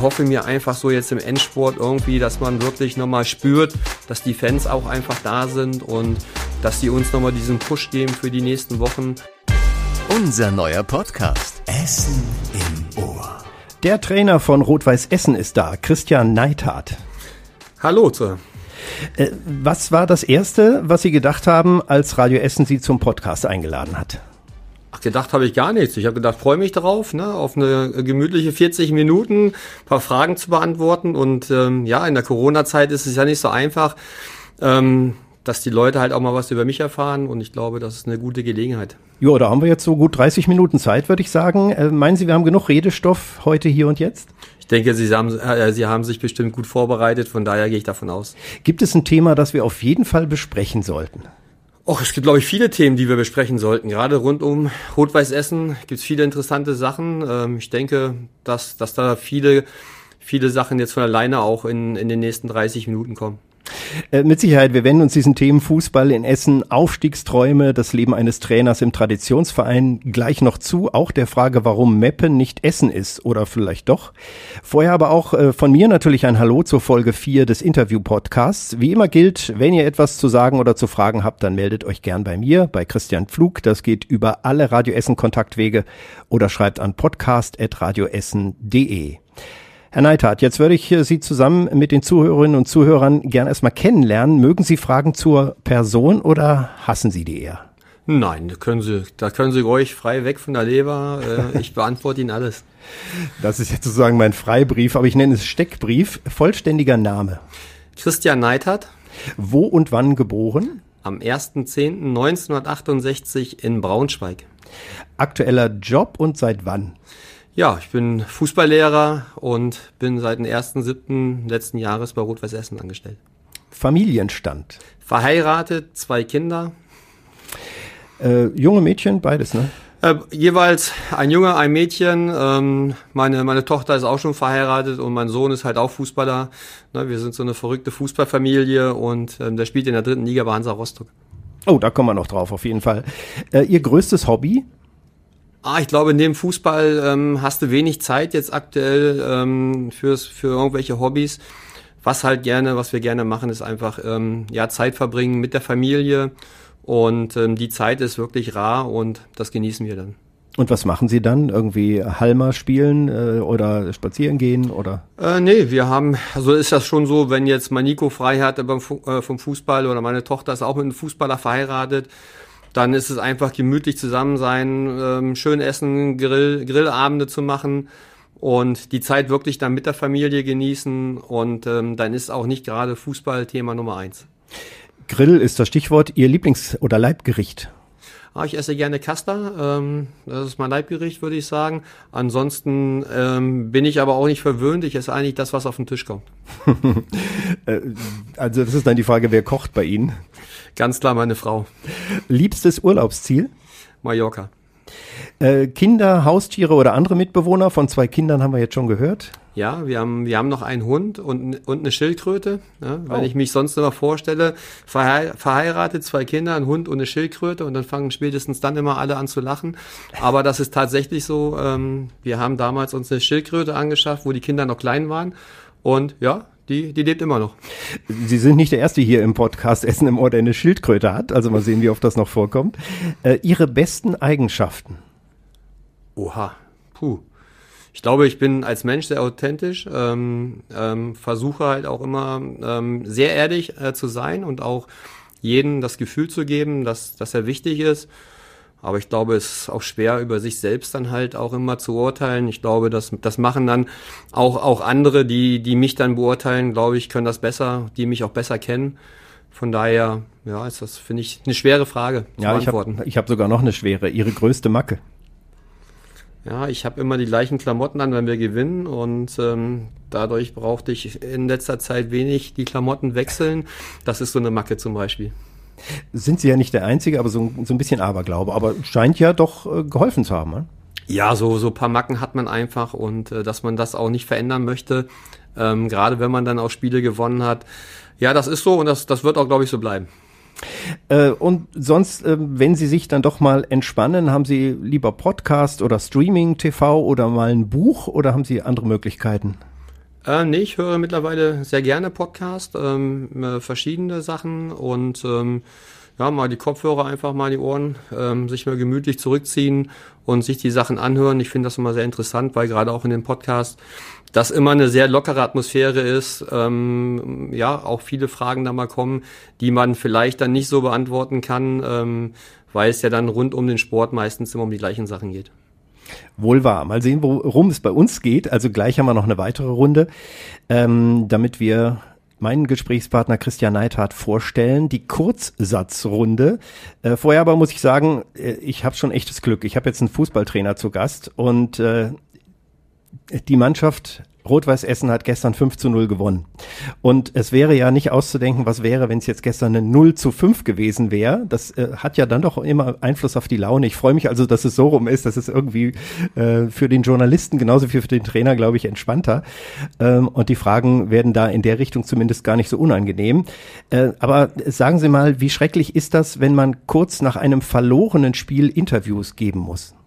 hoffe mir einfach so jetzt im Endsport irgendwie, dass man wirklich nochmal spürt, dass die Fans auch einfach da sind und dass die uns nochmal diesen Push geben für die nächsten Wochen. Unser neuer Podcast. Essen im Ohr. Der Trainer von Rot-Weiß Essen ist da, Christian Neithardt. Hallo, Sir. Äh, was war das Erste, was Sie gedacht haben, als Radio Essen Sie zum Podcast eingeladen hat? Ach, gedacht habe ich gar nichts. Ich habe gedacht, freue mich darauf, ne, auf eine gemütliche 40 Minuten, paar Fragen zu beantworten. Und ähm, ja, in der Corona-Zeit ist es ja nicht so einfach, ähm, dass die Leute halt auch mal was über mich erfahren. Und ich glaube, das ist eine gute Gelegenheit. Ja, da haben wir jetzt so gut 30 Minuten Zeit, würde ich sagen. Äh, meinen Sie, wir haben genug Redestoff heute, hier und jetzt? Ich denke, Sie haben, äh, Sie haben sich bestimmt gut vorbereitet. Von daher gehe ich davon aus. Gibt es ein Thema, das wir auf jeden Fall besprechen sollten? Och, es gibt, glaube ich, viele Themen, die wir besprechen sollten. Gerade rund um Rot-Weiß Essen gibt es viele interessante Sachen. Ähm, ich denke, dass, dass da viele, viele Sachen jetzt von alleine auch in, in den nächsten 30 Minuten kommen. Äh, mit Sicherheit, wir wenden uns diesen Themen Fußball in Essen, Aufstiegsträume, das Leben eines Trainers im Traditionsverein gleich noch zu. Auch der Frage, warum Meppen nicht Essen ist oder vielleicht doch. Vorher aber auch äh, von mir natürlich ein Hallo zur Folge 4 des Interview-Podcasts. Wie immer gilt, wenn ihr etwas zu sagen oder zu fragen habt, dann meldet euch gern bei mir, bei Christian Pflug. Das geht über alle Radio Essen Kontaktwege oder schreibt an podcast.radioessen.de. Herr Neithardt, jetzt würde ich Sie zusammen mit den Zuhörerinnen und Zuhörern gern erstmal kennenlernen. Mögen Sie Fragen zur Person oder hassen Sie die eher? Nein, da können Sie, da können Sie ruhig frei weg von der Leber. Äh, ich beantworte Ihnen alles. Das ist jetzt sozusagen mein Freibrief, aber ich nenne es Steckbrief. Vollständiger Name. Christian Neithardt. Wo und wann geboren? Am 1.10.1968 in Braunschweig. Aktueller Job und seit wann? Ja, ich bin Fußballlehrer und bin seit dem 1.7. letzten Jahres bei Rot-Weiß Essen angestellt. Familienstand? Verheiratet, zwei Kinder. Äh, junge Mädchen, beides, ne? Äh, jeweils ein Junge, ein Mädchen. Ähm, meine, meine Tochter ist auch schon verheiratet und mein Sohn ist halt auch Fußballer. Ne, wir sind so eine verrückte Fußballfamilie und ähm, der spielt in der dritten Liga bei Hansa Rostock. Oh, da kommen wir noch drauf, auf jeden Fall. Äh, ihr größtes Hobby? Ah, ich glaube, neben Fußball ähm, hast du wenig Zeit jetzt aktuell ähm, fürs, für irgendwelche Hobbys. Was halt gerne, was wir gerne machen, ist einfach ähm, ja Zeit verbringen mit der Familie und ähm, die Zeit ist wirklich rar und das genießen wir dann. Und was machen Sie dann? Irgendwie Halmer spielen äh, oder spazieren gehen oder? Äh, nee, wir haben, also ist das schon so, wenn jetzt mein Nico frei hat beim, äh, vom Fußball oder meine Tochter ist auch mit einem Fußballer verheiratet, dann ist es einfach gemütlich zusammen sein, ähm, schön essen, Grill, Grillabende zu machen und die Zeit wirklich dann mit der Familie genießen und ähm, dann ist auch nicht gerade Fußball Thema Nummer eins. Grill ist das Stichwort. Ihr Lieblings- oder Leibgericht? Ah, ich esse gerne Kasta. Ähm, das ist mein Leibgericht, würde ich sagen. Ansonsten ähm, bin ich aber auch nicht verwöhnt. Ich esse eigentlich das, was auf den Tisch kommt. Äh, also das ist dann die Frage, wer kocht bei Ihnen? Ganz klar meine Frau. Liebstes Urlaubsziel? Mallorca. Äh, Kinder, Haustiere oder andere Mitbewohner? Von zwei Kindern haben wir jetzt schon gehört. Ja, wir haben, wir haben noch einen Hund und, und eine Schildkröte. Ja, wenn oh. ich mich sonst immer vorstelle, verheiratet, zwei Kinder, ein Hund und eine Schildkröte und dann fangen spätestens dann immer alle an zu lachen. Aber das ist tatsächlich so. Ähm, wir haben damals uns eine Schildkröte angeschafft, wo die Kinder noch klein waren. Und ja, die, die lebt immer noch. Sie sind nicht der Erste hier im Podcast Essen im Ohr, der eine Schildkröte hat. Also mal sehen, wie oft das noch vorkommt. Äh, Ihre besten Eigenschaften? Oha, puh. Ich glaube, ich bin als Mensch sehr authentisch, ähm, ähm, versuche halt auch immer ähm, sehr ehrlich äh, zu sein und auch jedem das Gefühl zu geben, dass, dass er wichtig ist. Aber ich glaube, es ist auch schwer, über sich selbst dann halt auch immer zu urteilen. Ich glaube, das, das machen dann auch, auch andere, die, die mich dann beurteilen, glaube ich, können das besser, die mich auch besser kennen. Von daher, ja, ist das, finde ich, eine schwere Frage zu ja, beantworten. Ich habe hab sogar noch eine schwere. Ihre größte Macke? Ja, ich habe immer die gleichen Klamotten an, wenn wir gewinnen und ähm, dadurch brauchte ich in letzter Zeit wenig die Klamotten wechseln. Das ist so eine Macke zum Beispiel. Sind Sie ja nicht der Einzige, aber so, so ein bisschen Aberglaube. Aber scheint ja doch äh, geholfen zu haben. Ne? Ja, so so paar Macken hat man einfach und äh, dass man das auch nicht verändern möchte, ähm, gerade wenn man dann auch Spiele gewonnen hat. Ja, das ist so und das, das wird auch, glaube ich, so bleiben. Äh, und sonst, äh, wenn Sie sich dann doch mal entspannen, haben Sie lieber Podcast oder Streaming, TV oder mal ein Buch oder haben Sie andere Möglichkeiten? Äh, nee, ich höre mittlerweile sehr gerne Podcast, ähm, äh, verschiedene Sachen und ähm, ja, mal die Kopfhörer einfach mal die Ohren, ähm, sich mal gemütlich zurückziehen und sich die Sachen anhören. Ich finde das immer sehr interessant, weil gerade auch in dem Podcast das immer eine sehr lockere Atmosphäre ist. Ähm, ja, auch viele Fragen da mal kommen, die man vielleicht dann nicht so beantworten kann, ähm, weil es ja dann rund um den Sport meistens immer um die gleichen Sachen geht. Wohl wahr. Mal sehen, worum es bei uns geht. Also gleich haben wir noch eine weitere Runde, ähm, damit wir meinen Gesprächspartner Christian Neithardt vorstellen, die Kurzsatzrunde. Äh, vorher aber muss ich sagen, äh, ich habe schon echtes Glück. Ich habe jetzt einen Fußballtrainer zu Gast und äh, die Mannschaft Rot-Weiß Essen hat gestern 5 zu 0 gewonnen. Und es wäre ja nicht auszudenken, was wäre, wenn es jetzt gestern eine 0 zu 5 gewesen wäre. Das äh, hat ja dann doch immer Einfluss auf die Laune. Ich freue mich also, dass es so rum ist. Das ist irgendwie äh, für den Journalisten genauso wie für den Trainer, glaube ich, entspannter. Ähm, und die Fragen werden da in der Richtung zumindest gar nicht so unangenehm. Äh, aber sagen Sie mal, wie schrecklich ist das, wenn man kurz nach einem verlorenen Spiel Interviews geben muss?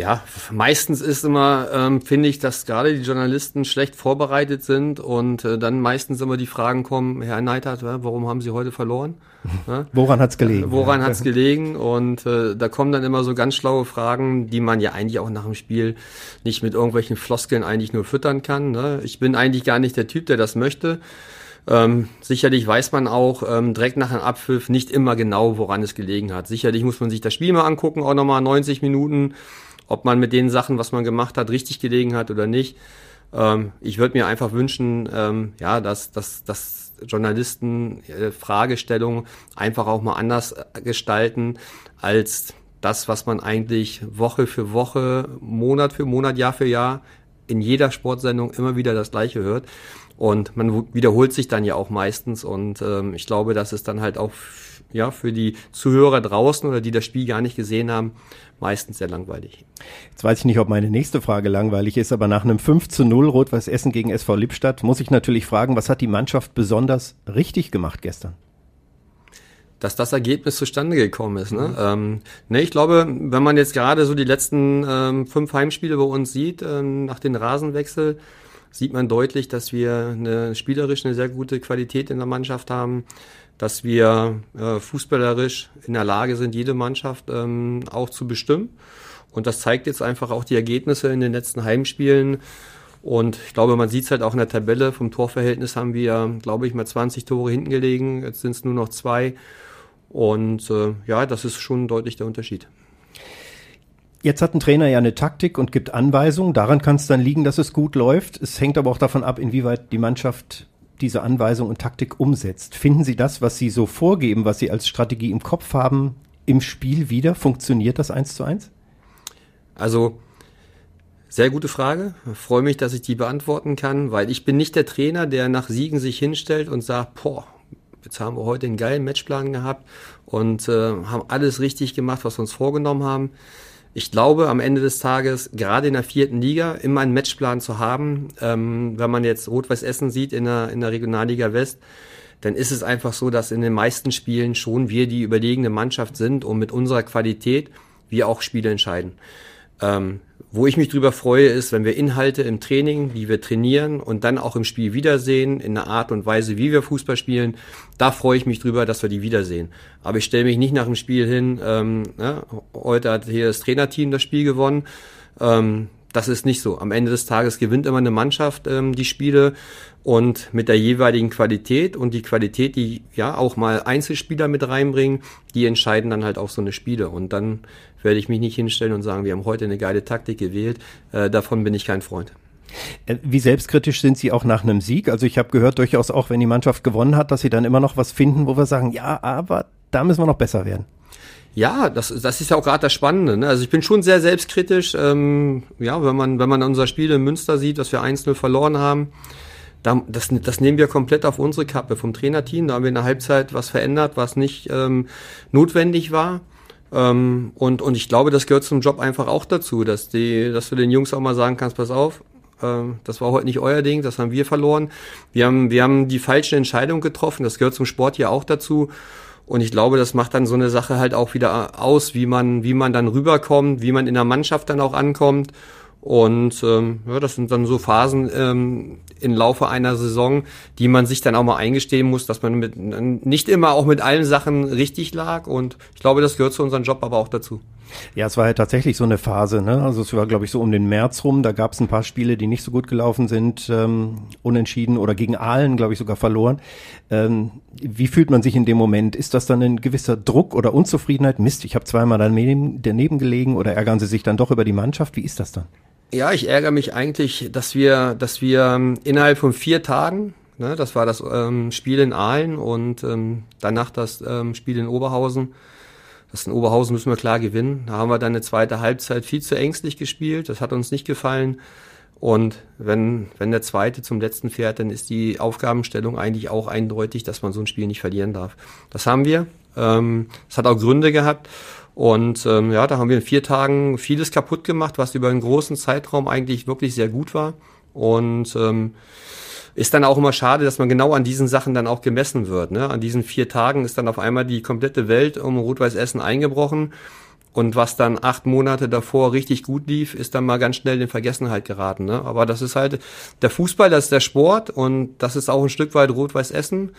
Ja, meistens ist immer, ähm, finde ich, dass gerade die Journalisten schlecht vorbereitet sind und äh, dann meistens immer die Fragen kommen, Herr Neidhardt, warum haben Sie heute verloren? Ja? Woran hat's gelegen? Äh, woran ja. hat's gelegen? Und äh, da kommen dann immer so ganz schlaue Fragen, die man ja eigentlich auch nach dem Spiel nicht mit irgendwelchen Floskeln eigentlich nur füttern kann. Ne? Ich bin eigentlich gar nicht der Typ, der das möchte. Ähm, sicherlich weiß man auch ähm, direkt nach einem Abpfiff nicht immer genau, woran es gelegen hat. Sicherlich muss man sich das Spiel mal angucken, auch nochmal 90 Minuten ob man mit den Sachen, was man gemacht hat, richtig gelegen hat oder nicht. Ähm, ich würde mir einfach wünschen, ähm, ja, dass, dass, dass Journalisten äh, Fragestellungen einfach auch mal anders äh, gestalten als das, was man eigentlich Woche für Woche, Monat für Monat, Jahr für Jahr in jeder Sportsendung immer wieder das Gleiche hört. Und man wiederholt sich dann ja auch meistens. Und ähm, ich glaube, dass es dann halt auch ja, für die Zuhörer draußen oder die das Spiel gar nicht gesehen haben, meistens sehr langweilig. Jetzt weiß ich nicht, ob meine nächste Frage langweilig ist, aber nach einem 5 zu 0 Rot-Weiß Essen gegen SV Lippstadt muss ich natürlich fragen, was hat die Mannschaft besonders richtig gemacht gestern? dass das Ergebnis zustande gekommen ist. Ne? Mhm. Ähm, ne, ich glaube, wenn man jetzt gerade so die letzten ähm, fünf Heimspiele bei uns sieht, ähm, nach dem Rasenwechsel, sieht man deutlich, dass wir eine spielerisch eine sehr gute Qualität in der Mannschaft haben dass wir äh, fußballerisch in der Lage sind, jede Mannschaft ähm, auch zu bestimmen. Und das zeigt jetzt einfach auch die Ergebnisse in den letzten Heimspielen. Und ich glaube, man sieht es halt auch in der Tabelle. Vom Torverhältnis haben wir, glaube ich, mal 20 Tore hinten gelegen. Jetzt sind es nur noch zwei. Und äh, ja, das ist schon deutlich der Unterschied. Jetzt hat ein Trainer ja eine Taktik und gibt Anweisungen. Daran kann es dann liegen, dass es gut läuft. Es hängt aber auch davon ab, inwieweit die Mannschaft diese Anweisung und Taktik umsetzt. Finden Sie das, was Sie so vorgeben, was Sie als Strategie im Kopf haben, im Spiel wieder? Funktioniert das eins zu eins? Also, sehr gute Frage. Ich freue mich, dass ich die beantworten kann, weil ich bin nicht der Trainer, der nach Siegen sich hinstellt und sagt, boah, jetzt haben wir heute einen geilen Matchplan gehabt und äh, haben alles richtig gemacht, was wir uns vorgenommen haben ich glaube, am Ende des Tages, gerade in der vierten Liga, immer einen Matchplan zu haben, ähm, wenn man jetzt Rot-Weiß Essen sieht in der, in der Regionalliga West, dann ist es einfach so, dass in den meisten Spielen schon wir die überlegene Mannschaft sind und mit unserer Qualität wir auch Spiele entscheiden. Ähm, wo ich mich drüber freue, ist, wenn wir Inhalte im Training, die wir trainieren und dann auch im Spiel wiedersehen, in der Art und Weise, wie wir Fußball spielen, da freue ich mich drüber, dass wir die wiedersehen. Aber ich stelle mich nicht nach dem Spiel hin, ähm, ja, heute hat hier das Trainerteam das Spiel gewonnen. Ähm, das ist nicht so. Am Ende des Tages gewinnt immer eine Mannschaft ähm, die Spiele und mit der jeweiligen Qualität und die Qualität, die ja auch mal Einzelspieler mit reinbringen, die entscheiden dann halt auch so eine Spiele. Und dann werde ich mich nicht hinstellen und sagen, wir haben heute eine geile Taktik gewählt. Äh, davon bin ich kein Freund. Äh, wie selbstkritisch sind Sie auch nach einem Sieg? Also ich habe gehört durchaus auch, wenn die Mannschaft gewonnen hat, dass Sie dann immer noch was finden, wo wir sagen, ja, aber da müssen wir noch besser werden. Ja, das, das ist ja auch gerade das Spannende. Ne? Also ich bin schon sehr selbstkritisch. Ähm, ja, wenn man, wenn man unser Spiel in Münster sieht, dass wir 1-0 verloren haben, das, das nehmen wir komplett auf unsere Kappe vom Trainerteam. Da haben wir in der Halbzeit was verändert, was nicht ähm, notwendig war. Ähm, und, und ich glaube, das gehört zum Job einfach auch dazu, dass, die, dass du den Jungs auch mal sagen kannst, pass auf, ähm, das war heute nicht euer Ding, das haben wir verloren. Wir haben, wir haben die falsche Entscheidung getroffen, das gehört zum Sport ja auch dazu. Und ich glaube, das macht dann so eine Sache halt auch wieder aus, wie man, wie man dann rüberkommt, wie man in der Mannschaft dann auch ankommt. Und ähm, ja, das sind dann so Phasen ähm, im Laufe einer Saison, die man sich dann auch mal eingestehen muss, dass man mit, nicht immer auch mit allen Sachen richtig lag. Und ich glaube, das gehört zu unserem Job aber auch dazu. Ja, es war ja tatsächlich so eine Phase. Ne? Also es war, glaube ich, so um den März rum. Da gab es ein paar Spiele, die nicht so gut gelaufen sind, ähm, unentschieden oder gegen Aalen, glaube ich, sogar verloren. Ähm, wie fühlt man sich in dem Moment? Ist das dann ein gewisser Druck oder Unzufriedenheit? Mist, ich habe zweimal daneben, daneben gelegen oder ärgern Sie sich dann doch über die Mannschaft? Wie ist das dann? Ja, ich ärgere mich eigentlich, dass wir, dass wir ähm, innerhalb von vier Tagen, ne, das war das ähm, Spiel in Aalen und ähm, danach das ähm, Spiel in Oberhausen. Das in Oberhausen müssen wir klar gewinnen. Da haben wir dann eine zweite Halbzeit viel zu ängstlich gespielt. Das hat uns nicht gefallen. Und wenn, wenn der zweite zum letzten fährt, dann ist die Aufgabenstellung eigentlich auch eindeutig, dass man so ein Spiel nicht verlieren darf. Das haben wir. Ähm, das hat auch Gründe gehabt. Und ähm, ja, da haben wir in vier Tagen vieles kaputt gemacht, was über einen großen Zeitraum eigentlich wirklich sehr gut war. Und ähm, ist dann auch immer schade, dass man genau an diesen Sachen dann auch gemessen wird. Ne? An diesen vier Tagen ist dann auf einmal die komplette Welt um Rot-Weiß Essen eingebrochen. Und was dann acht Monate davor richtig gut lief, ist dann mal ganz schnell in Vergessenheit geraten. Ne? Aber das ist halt der Fußball, das ist der Sport und das ist auch ein Stück weit Rot-Weiß Essen,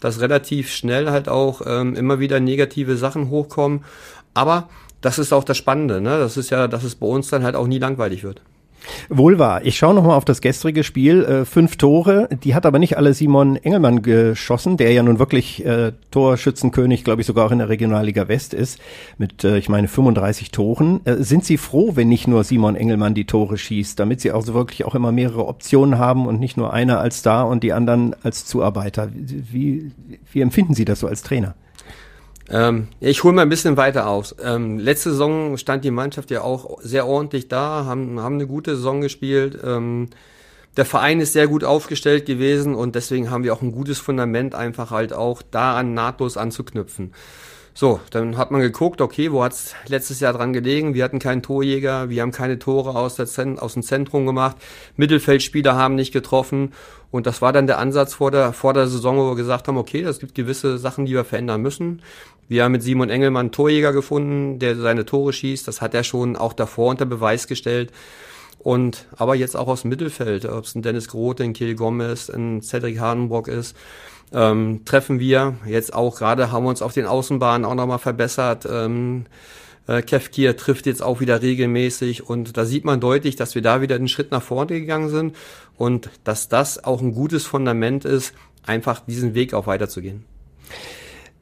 dass relativ schnell halt auch ähm, immer wieder negative Sachen hochkommen. Aber das ist auch das Spannende, ne? Das ist ja, dass es bei uns dann halt auch nie langweilig wird. Wohl wahr. Ich schaue nochmal auf das gestrige Spiel. Äh, fünf Tore, die hat aber nicht alle Simon Engelmann geschossen, der ja nun wirklich äh, Torschützenkönig, glaube ich, sogar auch in der Regionalliga West ist, mit, äh, ich meine, 35 Toren. Äh, sind Sie froh, wenn nicht nur Simon Engelmann die Tore schießt, damit Sie auch so wirklich auch immer mehrere Optionen haben und nicht nur einer als Star und die anderen als Zuarbeiter? Wie, wie empfinden Sie das so als Trainer? Ähm, ich hole mal ein bisschen weiter aus. Ähm, letzte Saison stand die Mannschaft ja auch sehr ordentlich da, haben, haben eine gute Saison gespielt. Ähm, der Verein ist sehr gut aufgestellt gewesen und deswegen haben wir auch ein gutes Fundament, einfach halt auch daran nahtlos anzuknüpfen. So, dann hat man geguckt, okay, wo hat's letztes Jahr dran gelegen? Wir hatten keinen Torjäger, wir haben keine Tore aus, der Zent aus dem Zentrum gemacht, Mittelfeldspieler haben nicht getroffen und das war dann der Ansatz vor der, vor der Saison, wo wir gesagt haben, okay, es gibt gewisse Sachen, die wir verändern müssen. Wir haben mit Simon Engelmann einen Torjäger gefunden, der seine Tore schießt. Das hat er schon auch davor unter Beweis gestellt. Und aber jetzt auch aus dem Mittelfeld, ob es ein Dennis Grote, ein Kiel Gomez, ein Cedric Hadenbrock ist, ähm, treffen wir. Jetzt auch gerade haben wir uns auf den Außenbahnen auch nochmal verbessert. Ähm, äh, Kevkir trifft jetzt auch wieder regelmäßig und da sieht man deutlich, dass wir da wieder einen Schritt nach vorne gegangen sind und dass das auch ein gutes Fundament ist, einfach diesen Weg auch weiterzugehen.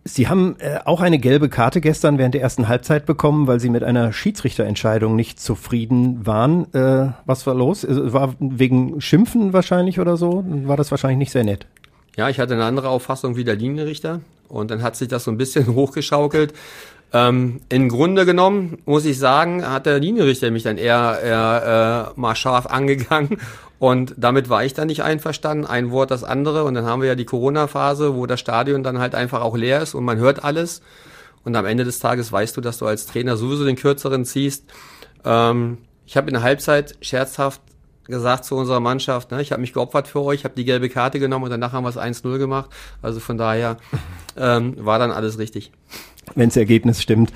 Sie haben äh, auch eine gelbe Karte gestern während der ersten Halbzeit bekommen, weil Sie mit einer Schiedsrichterentscheidung nicht zufrieden waren. Äh, was war los? War wegen Schimpfen wahrscheinlich oder so? War das wahrscheinlich nicht sehr nett? Ja, ich hatte eine andere Auffassung wie der Linienrichter und dann hat sich das so ein bisschen hochgeschaukelt. Ähm, Im Grunde genommen muss ich sagen, hat der Linienrichter mich dann eher, eher äh, mal scharf angegangen und damit war ich dann nicht einverstanden. Ein Wort das andere und dann haben wir ja die Corona-Phase, wo das Stadion dann halt einfach auch leer ist und man hört alles und am Ende des Tages weißt du, dass du als Trainer sowieso den kürzeren ziehst. Ähm, ich habe in der Halbzeit scherzhaft gesagt zu unserer Mannschaft, ne, ich habe mich geopfert für euch, habe die gelbe Karte genommen und danach haben wir es 1-0 gemacht. Also von daher ähm, war dann alles richtig wenn das Ergebnis stimmt.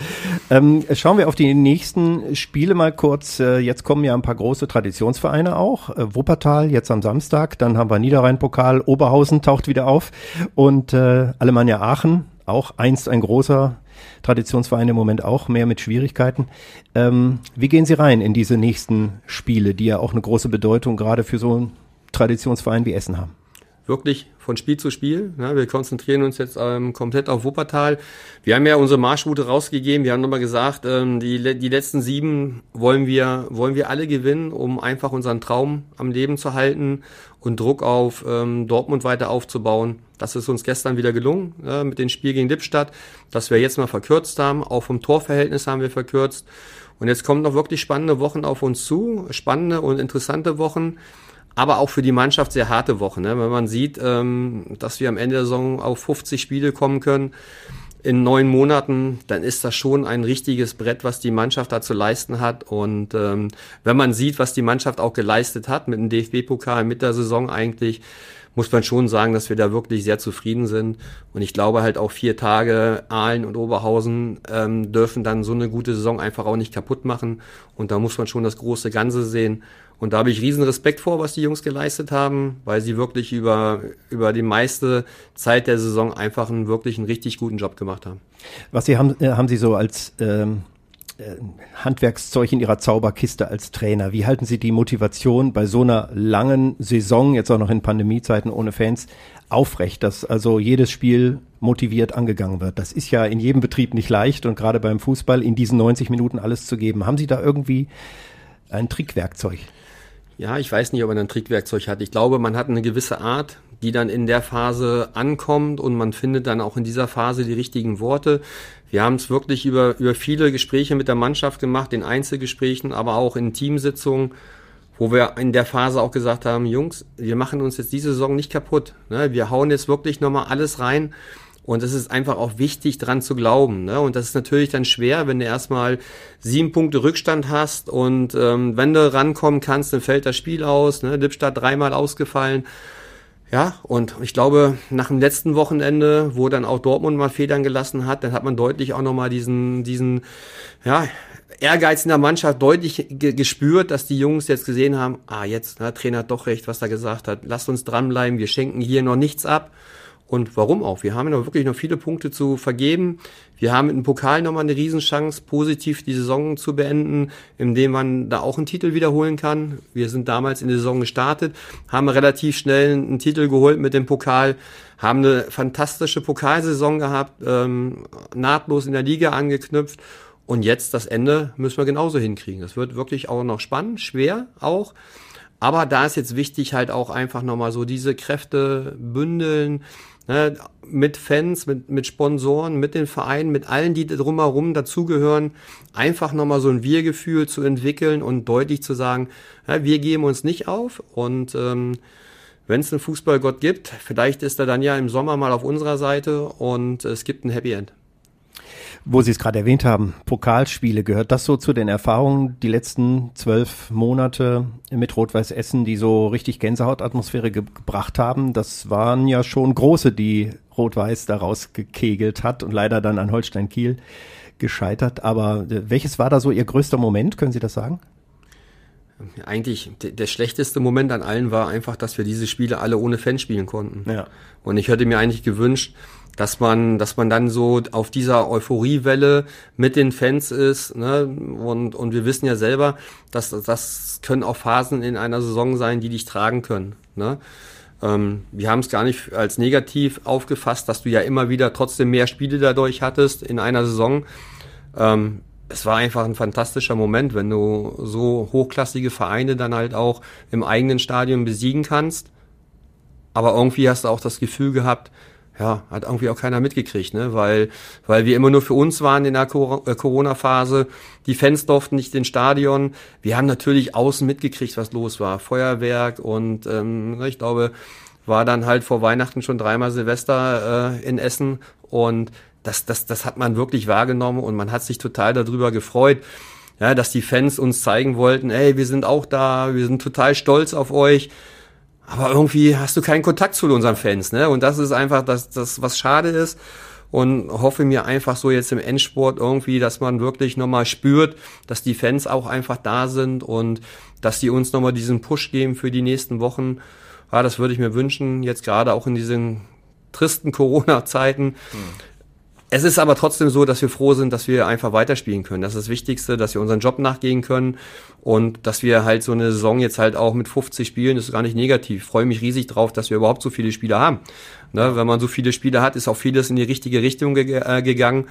Ähm, schauen wir auf die nächsten Spiele mal kurz. Äh, jetzt kommen ja ein paar große Traditionsvereine auch. Äh, Wuppertal jetzt am Samstag, dann haben wir Niederrhein-Pokal, Oberhausen taucht wieder auf und äh, Alemannia Aachen, auch einst ein großer Traditionsverein im Moment auch, mehr mit Schwierigkeiten. Ähm, wie gehen Sie rein in diese nächsten Spiele, die ja auch eine große Bedeutung gerade für so einen Traditionsverein wie Essen haben? wirklich von Spiel zu Spiel. Ja, wir konzentrieren uns jetzt ähm, komplett auf Wuppertal. Wir haben ja unsere Marschroute rausgegeben. Wir haben nochmal gesagt, ähm, die, die letzten sieben wollen wir, wollen wir alle gewinnen, um einfach unseren Traum am Leben zu halten und Druck auf ähm, Dortmund weiter aufzubauen. Das ist uns gestern wieder gelungen äh, mit dem Spiel gegen Lippstadt, dass wir jetzt mal verkürzt haben. Auch vom Torverhältnis haben wir verkürzt. Und jetzt kommen noch wirklich spannende Wochen auf uns zu, spannende und interessante Wochen aber auch für die Mannschaft sehr harte Woche. Ne? Wenn man sieht, ähm, dass wir am Ende der Saison auf 50 Spiele kommen können in neun Monaten, dann ist das schon ein richtiges Brett, was die Mannschaft da zu leisten hat. Und ähm, wenn man sieht, was die Mannschaft auch geleistet hat mit dem DFB-Pokal, mit der Saison eigentlich, muss man schon sagen, dass wir da wirklich sehr zufrieden sind. Und ich glaube halt auch vier Tage Aalen und Oberhausen ähm, dürfen dann so eine gute Saison einfach auch nicht kaputt machen. Und da muss man schon das große Ganze sehen. Und da habe ich riesen Respekt vor, was die Jungs geleistet haben, weil sie wirklich über, über die meiste Zeit der Saison einfach einen wirklich einen richtig guten Job gemacht haben. Was sie haben, äh, haben Sie so als ähm, äh, Handwerkszeug in Ihrer Zauberkiste als Trainer? Wie halten Sie die Motivation bei so einer langen Saison, jetzt auch noch in Pandemiezeiten ohne Fans, aufrecht, dass also jedes Spiel motiviert angegangen wird? Das ist ja in jedem Betrieb nicht leicht und gerade beim Fußball in diesen 90 Minuten alles zu geben. Haben Sie da irgendwie ein Trickwerkzeug? Ja, ich weiß nicht, ob man ein Trickwerkzeug hat. Ich glaube, man hat eine gewisse Art, die dann in der Phase ankommt und man findet dann auch in dieser Phase die richtigen Worte. Wir haben es wirklich über, über viele Gespräche mit der Mannschaft gemacht, in Einzelgesprächen, aber auch in Teamsitzungen, wo wir in der Phase auch gesagt haben, Jungs, wir machen uns jetzt diese Saison nicht kaputt. Ne? Wir hauen jetzt wirklich nochmal alles rein. Und es ist einfach auch wichtig, dran zu glauben. Ne? Und das ist natürlich dann schwer, wenn du erstmal sieben Punkte Rückstand hast und ähm, wenn du rankommen kannst, dann fällt das Spiel aus. Ne? Lippstadt dreimal ausgefallen. Ja, und ich glaube, nach dem letzten Wochenende, wo dann auch Dortmund mal Federn gelassen hat, dann hat man deutlich auch nochmal diesen, diesen, ja, Ehrgeiz in der Mannschaft deutlich gespürt, dass die Jungs jetzt gesehen haben, ah, jetzt, na, Trainer hat doch recht, was er gesagt hat. Lasst uns dranbleiben, wir schenken hier noch nichts ab. Und warum auch? Wir haben ja noch wirklich noch viele Punkte zu vergeben. Wir haben mit dem Pokal nochmal eine Riesenchance, positiv die Saison zu beenden, indem man da auch einen Titel wiederholen kann. Wir sind damals in der Saison gestartet, haben relativ schnell einen Titel geholt mit dem Pokal, haben eine fantastische Pokalsaison gehabt, ähm, nahtlos in der Liga angeknüpft. Und jetzt das Ende müssen wir genauso hinkriegen. Das wird wirklich auch noch spannend, schwer auch. Aber da ist jetzt wichtig halt auch einfach nochmal so diese Kräfte bündeln, ne, mit Fans, mit, mit Sponsoren, mit den Vereinen, mit allen, die drumherum dazugehören, einfach nochmal so ein Wir-Gefühl zu entwickeln und deutlich zu sagen, ja, wir geben uns nicht auf und ähm, wenn es einen Fußballgott gibt, vielleicht ist er dann ja im Sommer mal auf unserer Seite und es gibt ein Happy End. Wo Sie es gerade erwähnt haben, Pokalspiele, gehört das so zu den Erfahrungen die letzten zwölf Monate mit Rot-Weiß Essen, die so richtig Gänsehautatmosphäre ge gebracht haben? Das waren ja schon große, die Rot-Weiß daraus gekegelt hat und leider dann an Holstein Kiel gescheitert. Aber äh, welches war da so Ihr größter Moment? Können Sie das sagen? Eigentlich der schlechteste Moment an allen war einfach, dass wir diese Spiele alle ohne Fans spielen konnten. Ja. Und ich hätte mir eigentlich gewünscht, dass man, dass man dann so auf dieser Euphoriewelle mit den Fans ist. Ne? Und, und wir wissen ja selber, dass das können auch Phasen in einer Saison sein, die dich tragen können. Ne? Ähm, wir haben es gar nicht als negativ aufgefasst, dass du ja immer wieder trotzdem mehr Spiele dadurch hattest in einer Saison. Ähm, es war einfach ein fantastischer Moment, wenn du so hochklassige Vereine dann halt auch im eigenen Stadion besiegen kannst. Aber irgendwie hast du auch das Gefühl gehabt, ja, hat irgendwie auch keiner mitgekriegt, ne? weil, weil wir immer nur für uns waren in der äh, Corona-Phase. Die Fans durften nicht ins Stadion. Wir haben natürlich außen mitgekriegt, was los war. Feuerwerk und ähm, ich glaube, war dann halt vor Weihnachten schon dreimal Silvester äh, in Essen und das, das, das hat man wirklich wahrgenommen und man hat sich total darüber gefreut, ja, dass die Fans uns zeigen wollten, ey, wir sind auch da, wir sind total stolz auf euch. Aber irgendwie hast du keinen Kontakt zu unseren Fans, ne? Und das ist einfach das, das was schade ist. Und hoffe mir einfach so jetzt im Endsport irgendwie, dass man wirklich nochmal spürt, dass die Fans auch einfach da sind und dass die uns nochmal diesen Push geben für die nächsten Wochen. Ja, das würde ich mir wünschen, jetzt gerade auch in diesen tristen Corona-Zeiten. Hm es ist aber trotzdem so, dass wir froh sind, dass wir einfach weiterspielen können. Das ist das Wichtigste, dass wir unseren Job nachgehen können und dass wir halt so eine Saison jetzt halt auch mit 50 Spielen, ist gar nicht negativ. Ich freue mich riesig drauf, dass wir überhaupt so viele Spiele haben. Ne? Wenn man so viele Spiele hat, ist auch vieles in die richtige Richtung ge äh, gegangen.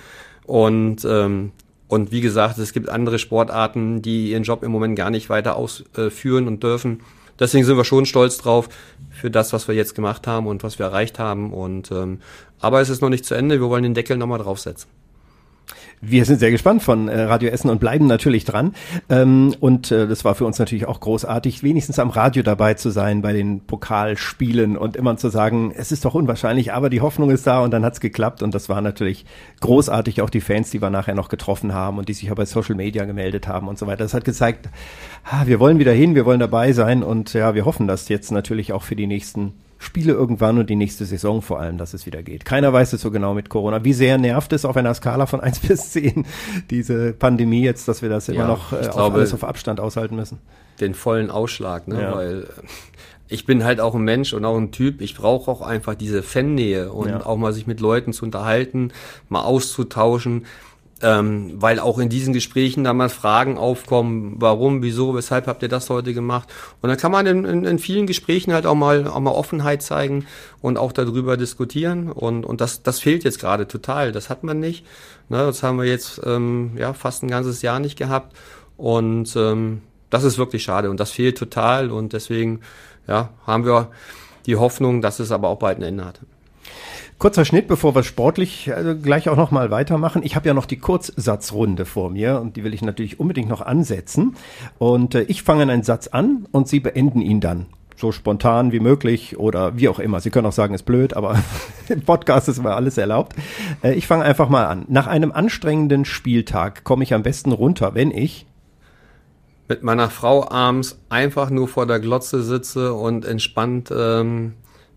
Und, ähm, und wie gesagt, es gibt andere Sportarten, die ihren Job im Moment gar nicht weiter ausführen und dürfen. Deswegen sind wir schon stolz drauf für das, was wir jetzt gemacht haben und was wir erreicht haben. Und ähm, aber es ist noch nicht zu Ende. Wir wollen den Deckel nochmal draufsetzen. Wir sind sehr gespannt von äh, Radio Essen und bleiben natürlich dran. Ähm, und äh, das war für uns natürlich auch großartig, wenigstens am Radio dabei zu sein bei den Pokalspielen und immer zu sagen, es ist doch unwahrscheinlich, aber die Hoffnung ist da und dann hat's geklappt. Und das war natürlich großartig, auch die Fans, die wir nachher noch getroffen haben und die sich auch bei Social Media gemeldet haben und so weiter. Das hat gezeigt, ah, wir wollen wieder hin, wir wollen dabei sein und ja, wir hoffen das jetzt natürlich auch für die nächsten Spiele irgendwann und die nächste Saison vor allem, dass es wieder geht. Keiner weiß es so genau mit Corona. Wie sehr nervt es auf einer Skala von 1 bis 10, diese Pandemie jetzt, dass wir das immer Ja, noch äh, auf glaube- alles auf Abstand aushalten müssen? den vollen Ausschlag, ne? Ja. weil ich bin halt auch ein Mensch und auch ein Typ. Ich brauche auch einfach diese Fannähe und Ja. auch mal sich mit Leuten zu unterhalten, mal auszutauschen, ähm, weil auch in diesen Gesprächen da mal Fragen aufkommen, warum, wieso, weshalb habt ihr das heute gemacht? Und dann kann man in, in, in vielen Gesprächen halt auch mal auch mal Offenheit zeigen und auch darüber diskutieren und und das das fehlt jetzt gerade total. Das hat man nicht. Ne, das haben wir jetzt ähm, ja fast ein ganzes Jahr nicht gehabt und ähm, das ist wirklich schade und das fehlt total und deswegen ja, haben wir die Hoffnung, dass es aber auch bald ein Ende hat. Kurzer Schnitt, bevor wir sportlich also gleich auch noch mal weitermachen. Ich habe ja noch die Kurzsatzrunde vor mir und die will ich natürlich unbedingt noch ansetzen. Und äh, ich fange einen Satz an und Sie beenden ihn dann. So spontan wie möglich oder wie auch immer. Sie können auch sagen, ist blöd, aber im Podcast ist immer alles erlaubt. Äh, ich fange einfach mal an. Nach einem anstrengenden Spieltag komme ich am besten runter, wenn ich Mit meiner Frau abends einfach nur vor der Glotze sitze und entspannt ähm,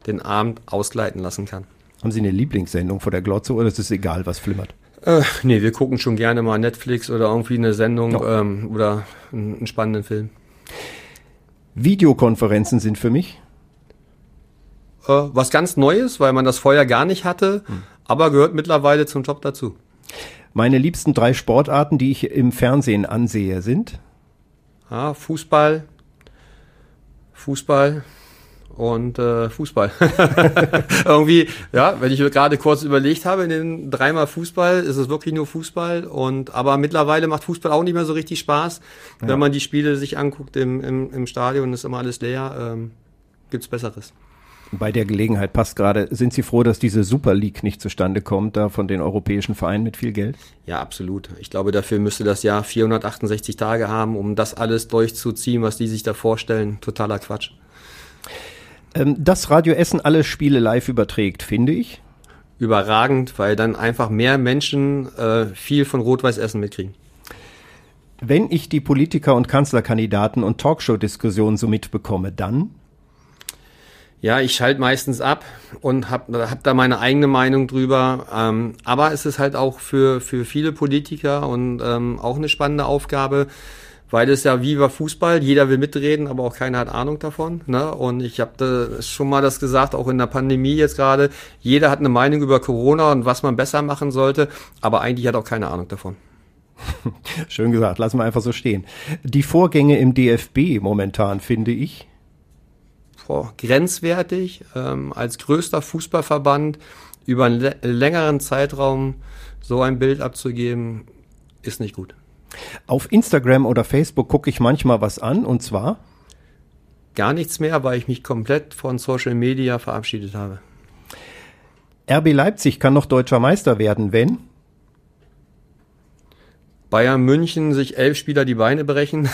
den Abend ausgleiten lassen kann. Haben Sie eine Lieblingssendung vor der Glotze oder ist es egal, was flimmert? Äh, nee, wir gucken schon gerne mal Netflix oder irgendwie eine Sendung Ja. ähm, oder einen, einen spannenden Film. Videokonferenzen sind für mich Äh, was ganz Neues, weil man das vorher gar nicht hatte, aber gehört mittlerweile zum Job dazu. meine liebsten drei Sportarten, die ich im Fernsehen ansehe, sind Ja, Fußball, Fußball und äh, Fußball. Irgendwie, ja, wenn ich mir gerade kurz überlegt habe, in den dreimal Fußball ist es wirklich nur Fußball und aber mittlerweile macht Fußball auch nicht mehr so richtig Spaß. Wenn man die Spiele sich anguckt im, im, im Stadion, ist immer alles leer. Ähm, gibt's Besseres. Bei der Gelegenheit passt gerade, sind Sie froh, dass diese Super League nicht zustande kommt, da von den europäischen Vereinen mit viel Geld? Ja, absolut. Ich glaube, dafür müsste das Jahr 468 Tage haben, um das alles durchzuziehen, was die sich da vorstellen. Totaler Quatsch. Ähm, dass Radio Essen alle Spiele live überträgt, finde ich. Überragend, weil dann einfach mehr Menschen äh, viel von Rot-Weiß Essen mitkriegen. Wenn ich die Politiker und Kanzlerkandidaten und Talkshow-Diskussionen so mitbekomme, dann Ja, ich schalte meistens ab und habe hab da meine eigene Meinung drüber. Ähm, aber es ist halt auch für, für viele Politiker und ähm, auch eine spannende Aufgabe, weil es ja wie bei Fußball, jeder will mitreden, aber auch keiner hat Ahnung davon. Ne? Und ich habe da schon mal das gesagt, auch in der Pandemie jetzt gerade, jeder hat eine Meinung über Corona und was man besser machen sollte, aber eigentlich hat auch keine Ahnung davon. Schön gesagt, lassen wir einfach so stehen. Die Vorgänge im DFB momentan, finde ich. Boah, grenzwertig, ähm, als größter Fußballverband über einen lä- längeren Zeitraum so ein Bild abzugeben, ist nicht gut. Auf Instagram oder Facebook gucke ich manchmal was an und zwar Gar nichts mehr, weil ich mich komplett von Social Media verabschiedet habe. RB Leipzig kann noch deutscher Meister werden, wenn Bayern München sich elf Spieler die Beine brechen.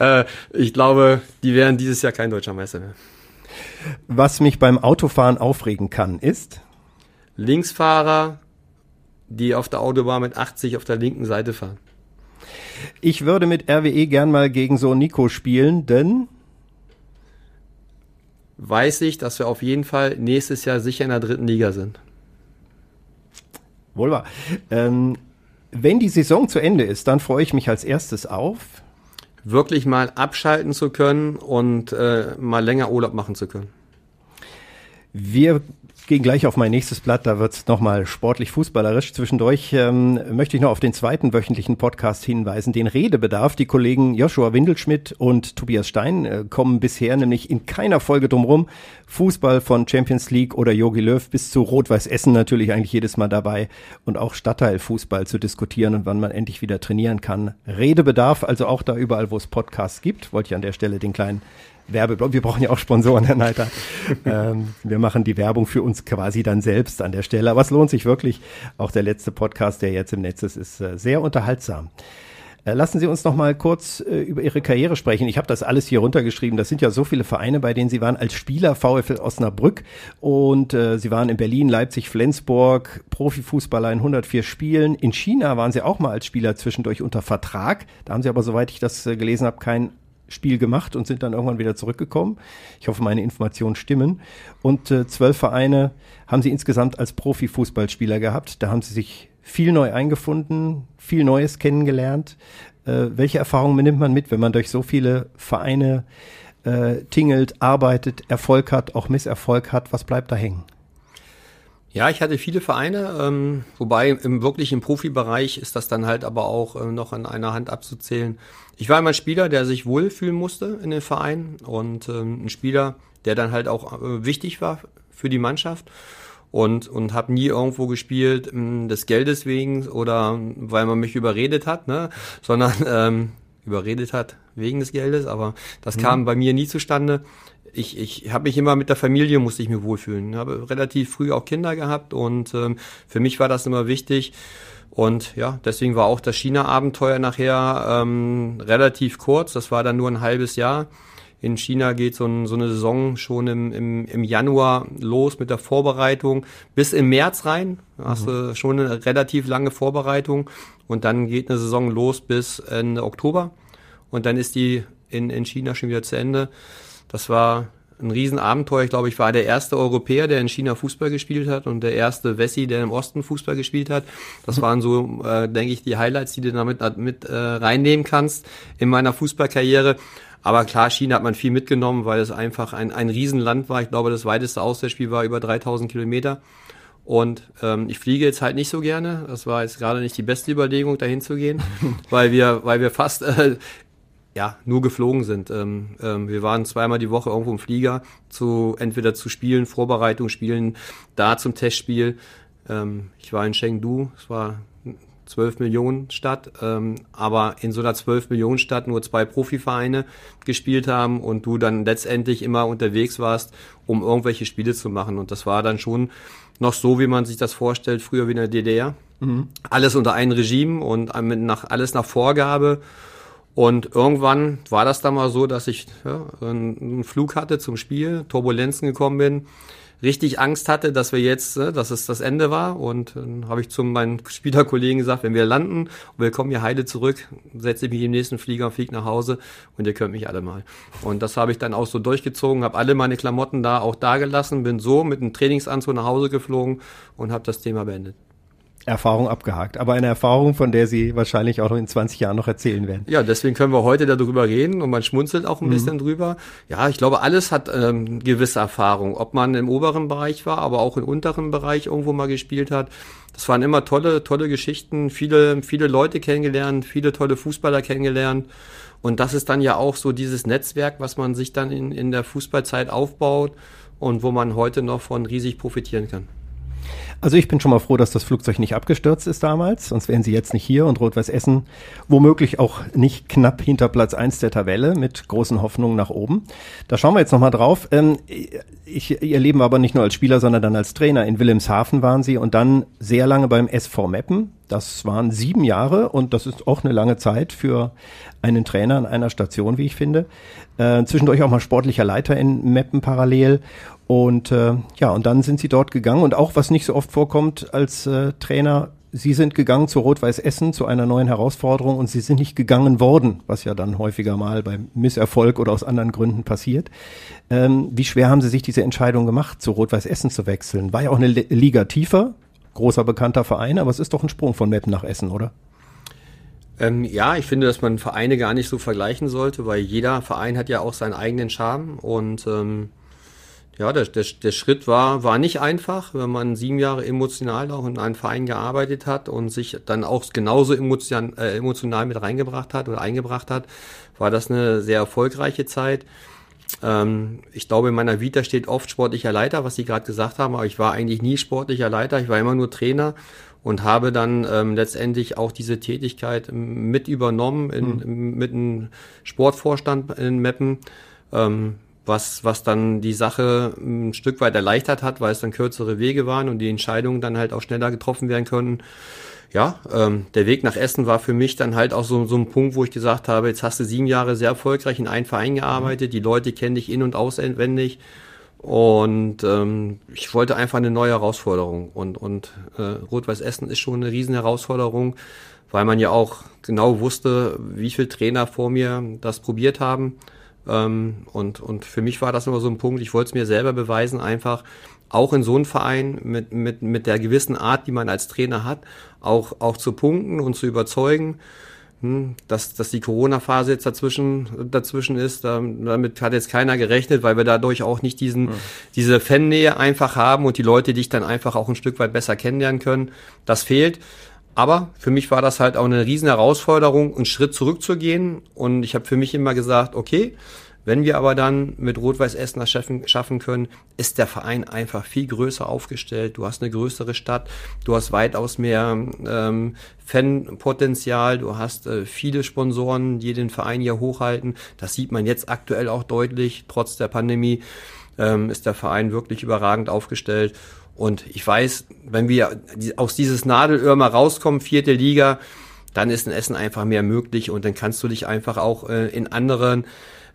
äh, ich glaube, die werden dieses Jahr kein deutscher Meister mehr. was mich beim Autofahren aufregen kann, ist Linksfahrer, die auf der Autobahn mit 80 auf der linken Seite fahren. Ich würde mit RWE gern mal gegen so Nico spielen, denn Weiß ich, dass wir auf jeden Fall nächstes Jahr sicher in der dritten Liga sind. wohl wahr. Ähm, wenn die Saison zu Ende ist, dann freue ich mich als erstes auf. wirklich mal abschalten zu können und äh, mal länger Urlaub machen zu können. Wir gehen gleich auf mein nächstes Blatt, da wird's nochmal sportlich fußballerisch. Zwischendurch ähm, möchte ich noch auf den zweiten wöchentlichen Podcast hinweisen, den Redebedarf. Die Kollegen Joshua Windelschmidt und Tobias Stein äh, kommen bisher nämlich in keiner Folge drumrum. Fußball von Champions League oder Jogi Löw bis zu Rot-Weiß Essen natürlich eigentlich jedes Mal dabei und auch Stadtteilfußball zu diskutieren und wann man endlich wieder trainieren kann. Redebedarf, also auch da überall, wo es Podcasts gibt, wollte ich an der Stelle den kleinen Werbeblock. Wir brauchen ja auch Sponsoren, Herr Neiter. ähm, wir machen die Werbung für uns quasi dann selbst an der Stelle. Aber es lohnt sich wirklich. Auch der letzte Podcast, der jetzt im Netz ist, ist äh, sehr unterhaltsam. Äh, Lassen Sie uns noch mal kurz äh, über Ihre Karriere sprechen. Ich habe das alles hier runtergeschrieben. Das sind ja so viele Vereine, bei denen Sie waren als Spieler VfL Osnabrück und äh, Sie waren in Berlin, Leipzig, Flensburg, Profifußballer in 104 Spielen. In China waren Sie auch mal als Spieler zwischendurch unter Vertrag. Da haben Sie aber, soweit ich das äh, gelesen habe, keinen Spiel gemacht und sind dann irgendwann wieder zurückgekommen. Ich hoffe, meine Informationen stimmen. Und äh, zwölf Vereine haben sie insgesamt als Profifußballspieler gehabt. Da haben sie sich viel neu eingefunden, viel Neues kennengelernt. Äh, welche Erfahrungen nimmt man mit, wenn man durch so viele Vereine äh, tingelt, arbeitet, Erfolg hat, auch Misserfolg hat? Was bleibt da hängen? Ja, ich hatte viele Vereine, ähm, wobei im wirklichen Profibereich ist das dann halt aber auch äh, noch an einer Hand abzuzählen. Ich war immer ein Spieler, der sich wohlfühlen musste in den Verein und ähm, ein Spieler, der dann halt auch äh, wichtig war für die Mannschaft und und habe nie irgendwo gespielt ähm, des Geldes wegen oder weil man mich überredet hat, ne, sondern ähm, überredet hat wegen des Geldes, aber das mhm. kam bei mir nie zustande ich, ich habe mich immer mit der Familie, musste ich mir wohlfühlen. Ich habe relativ früh auch Kinder gehabt und ähm, für mich war das immer wichtig. Und ja, deswegen war auch das China-Abenteuer nachher ähm, relativ kurz. Das war dann nur ein halbes Jahr. In China geht so, ein, so eine Saison schon im, im, im Januar los mit der Vorbereitung bis im März rein. Da hast du mhm. schon eine relativ lange Vorbereitung und dann geht eine Saison los bis Ende Oktober und dann ist die in, in China schon wieder zu Ende. Das war ein Riesenabenteuer. Ich glaube, ich war der erste Europäer, der in China Fußball gespielt hat und der erste Wessi, der im Osten Fußball gespielt hat. Das waren so, äh, denke ich, die Highlights, die du damit mit äh, reinnehmen kannst in meiner Fußballkarriere. Aber klar, China hat man viel mitgenommen, weil es einfach ein, ein Riesenland war. Ich glaube, das weiteste Auswärtsspiel war über 3000 Kilometer. Und ähm, ich fliege jetzt halt nicht so gerne. Das war jetzt gerade nicht die beste Überlegung, dahin zu gehen, weil wir, weil wir fast äh, ja, nur geflogen sind. Ähm, ähm, wir waren zweimal die Woche irgendwo im Flieger, zu entweder zu Spielen, Vorbereitung, Spielen, da zum Testspiel. Ähm, ich war in Chengdu, es war 12 Millionen Stadt, ähm, aber in so einer 12 Millionen Stadt nur zwei Profivereine gespielt haben und du dann letztendlich immer unterwegs warst, um irgendwelche Spiele zu machen. Und das war dann schon noch so, wie man sich das vorstellt, früher wie in der DDR. Mhm. Alles unter einem Regime und nach, alles nach Vorgabe. Und irgendwann war das dann mal so, dass ich ja, einen Flug hatte zum Spiel, Turbulenzen gekommen bin, richtig Angst hatte, dass wir jetzt, ne, dass es das Ende war. Und dann habe ich zu meinen Spielerkollegen gesagt, wenn wir landen und wir kommen hier heile zurück, setze ich mich im nächsten Flieger und fliege nach Hause und ihr könnt mich alle mal. Und das habe ich dann auch so durchgezogen, habe alle meine Klamotten da auch da gelassen, bin so mit einem Trainingsanzug nach Hause geflogen und habe das Thema beendet. Erfahrung abgehakt. Aber eine Erfahrung, von der Sie wahrscheinlich auch noch in 20 Jahren noch erzählen werden. Ja, deswegen können wir heute darüber reden und man schmunzelt auch ein mhm. bisschen drüber. Ja, ich glaube, alles hat ähm, gewisse Erfahrung. Ob man im oberen Bereich war, aber auch im unteren Bereich irgendwo mal gespielt hat. Das waren immer tolle, tolle Geschichten, viele, viele Leute kennengelernt, viele tolle Fußballer kennengelernt. Und das ist dann ja auch so dieses Netzwerk, was man sich dann in, in der Fußballzeit aufbaut und wo man heute noch von riesig profitieren kann. Also ich bin schon mal froh, dass das Flugzeug nicht abgestürzt ist damals, sonst wären sie jetzt nicht hier und Rot-Weiß Essen womöglich auch nicht knapp hinter Platz eins der Tabelle mit großen Hoffnungen nach oben. Da schauen wir jetzt nochmal drauf. Ähm, ich, ihr Leben war aber nicht nur als Spieler, sondern dann als Trainer. In Wilhelmshaven waren sie und dann sehr lange beim SV Meppen. Das waren sieben Jahre und das ist auch eine lange Zeit für einen Trainer an einer Station, wie ich finde. Äh, zwischendurch auch mal sportlicher Leiter in Meppen parallel und äh, ja, und dann sind sie dort gegangen und auch was nicht so oft vorkommt als äh, Trainer, sie sind gegangen zu Rot-Weiß Essen zu einer neuen Herausforderung und sie sind nicht gegangen worden, was ja dann häufiger mal beim Misserfolg oder aus anderen Gründen passiert. Ähm, wie schwer haben Sie sich diese Entscheidung gemacht, zu Rot-Weiß Essen zu wechseln? War ja auch eine Liga tiefer, großer bekannter Verein, aber es ist doch ein Sprung von Meppen nach Essen, oder? Ähm, ja, ich finde, dass man Vereine gar nicht so vergleichen sollte, weil jeder Verein hat ja auch seinen eigenen Charme und ähm, ja, der, der, der Schritt war, war nicht einfach, wenn man sieben Jahre emotional auch in einem Verein gearbeitet hat und sich dann auch genauso emotional, äh, emotional mit reingebracht hat oder eingebracht hat, war das eine sehr erfolgreiche Zeit. Ähm, ich glaube, in meiner Vita steht oft sportlicher Leiter, was Sie gerade gesagt haben, aber ich war eigentlich nie sportlicher Leiter, ich war immer nur Trainer und habe dann ähm, letztendlich auch diese Tätigkeit mit übernommen in, mhm. mit einem Sportvorstand in Meppen. Ähm, was, was dann die Sache ein Stück weit erleichtert hat, weil es dann kürzere Wege waren und die Entscheidungen dann halt auch schneller getroffen werden können. Ja, ähm, der Weg nach Essen war für mich dann halt auch so, so ein Punkt, wo ich gesagt habe, jetzt hast du sieben Jahre sehr erfolgreich in einen Verein gearbeitet, die Leute kennen dich in- und auswendig und ähm, ich wollte einfach eine neue Herausforderung und, und äh, Rot-Weiß Essen ist schon eine riesen Herausforderung, weil man ja auch genau wusste, wie viele Trainer vor mir das probiert haben. Ähm, und, und für mich war das immer so ein Punkt, ich wollte es mir selber beweisen, einfach auch in so einem Verein mit, mit, mit der gewissen Art, die man als Trainer hat, auch, auch zu punkten und zu überzeugen. Hm, dass, dass die Corona-Phase jetzt dazwischen, dazwischen ist, damit hat jetzt keiner gerechnet, weil wir dadurch auch nicht diesen, ja. diese Fannähe einfach haben und die Leute dich dann einfach auch ein Stück weit besser kennenlernen können. Das fehlt. Aber für mich war das halt auch eine riesen Herausforderung, einen Schritt zurückzugehen. Und ich habe für mich immer gesagt, okay, wenn wir aber dann mit Rot-Weiß Essen das schaffen, schaffen können, ist der Verein einfach viel größer aufgestellt. Du hast eine größere Stadt, du hast weitaus mehr ähm, Fanpotenzial, du hast äh, viele Sponsoren, die den Verein hier hochhalten. Das sieht man jetzt aktuell auch deutlich. Trotz der Pandemie ähm, ist der Verein wirklich überragend aufgestellt. Und ich weiß, wenn wir aus dieses Nadelöhr mal rauskommen, vierte Liga, dann ist ein Essen einfach mehr möglich und dann kannst du dich einfach auch äh, in anderen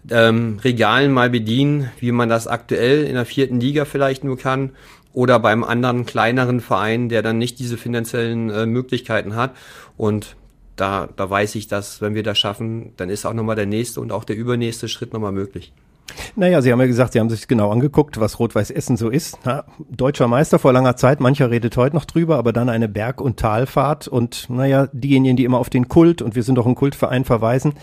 ähm, Regalen mal bedienen, wie man das aktuell in der vierten Liga vielleicht nur kann oder beim anderen kleineren Verein, der dann nicht diese finanziellen äh, Möglichkeiten hat. Und da, da weiß ich, dass wenn wir das schaffen, dann ist auch nochmal der nächste und auch der übernächste Schritt nochmal möglich. Naja, Sie haben ja gesagt, Sie haben sich genau angeguckt, was Rot-Weiß Essen so ist. Na, deutscher Meister vor langer Zeit, mancher redet heute noch drüber, aber dann eine Berg- und Talfahrt und naja, diejenigen, die immer auf den Kult und wir sind doch ein Kultverein verweisen,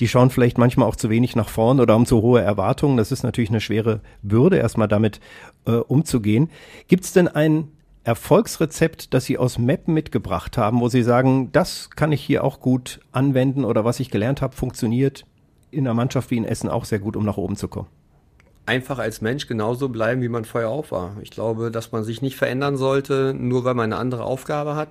die schauen vielleicht manchmal auch zu wenig nach vorn oder haben zu hohe Erwartungen. Das ist natürlich eine schwere Bürde, erstmal damit äh, umzugehen. Gibt es denn ein Erfolgsrezept, das Sie aus Map mitgebracht haben, wo Sie sagen, das kann ich hier auch gut anwenden oder was ich gelernt habe, funktioniert in einer Mannschaft wie in Essen auch sehr gut, um nach oben zu kommen? einfach als Mensch genauso bleiben, wie man vorher auch war. Ich glaube, dass man sich nicht verändern sollte, nur weil man eine andere Aufgabe hat.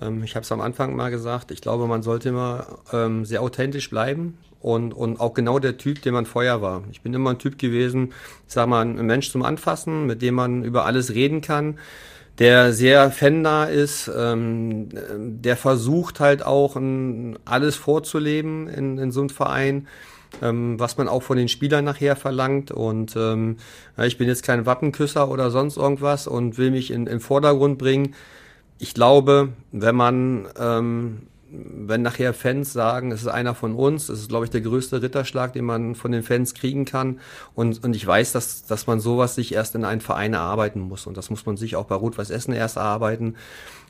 Ähm, ich habe es am Anfang mal gesagt, ich glaube, man sollte immer ähm, sehr authentisch bleiben und, und auch genau der Typ, den man vorher war. Ich bin immer ein Typ gewesen, ich sag mal, ein Mensch zum Anfassen, mit dem man über alles reden kann, der sehr fannah ist, ähm, der versucht halt auch ein, alles vorzuleben in, in so einem Verein. Ähm, was man auch von den Spielern nachher verlangt. Und ähm, ich bin jetzt kein Wappenküsser oder sonst irgendwas und will mich in, in Vordergrund bringen ich glaube, wenn man, ähm, wenn nachher Fans sagen, es ist einer von uns, das ist, glaube ich, der größte Ritterschlag, den man von den Fans kriegen kann. Und, und ich weiß, dass, dass man sowas sich erst in einen Verein erarbeiten muss. Und das muss man sich auch bei Rot-Weiß Essen erst erarbeiten.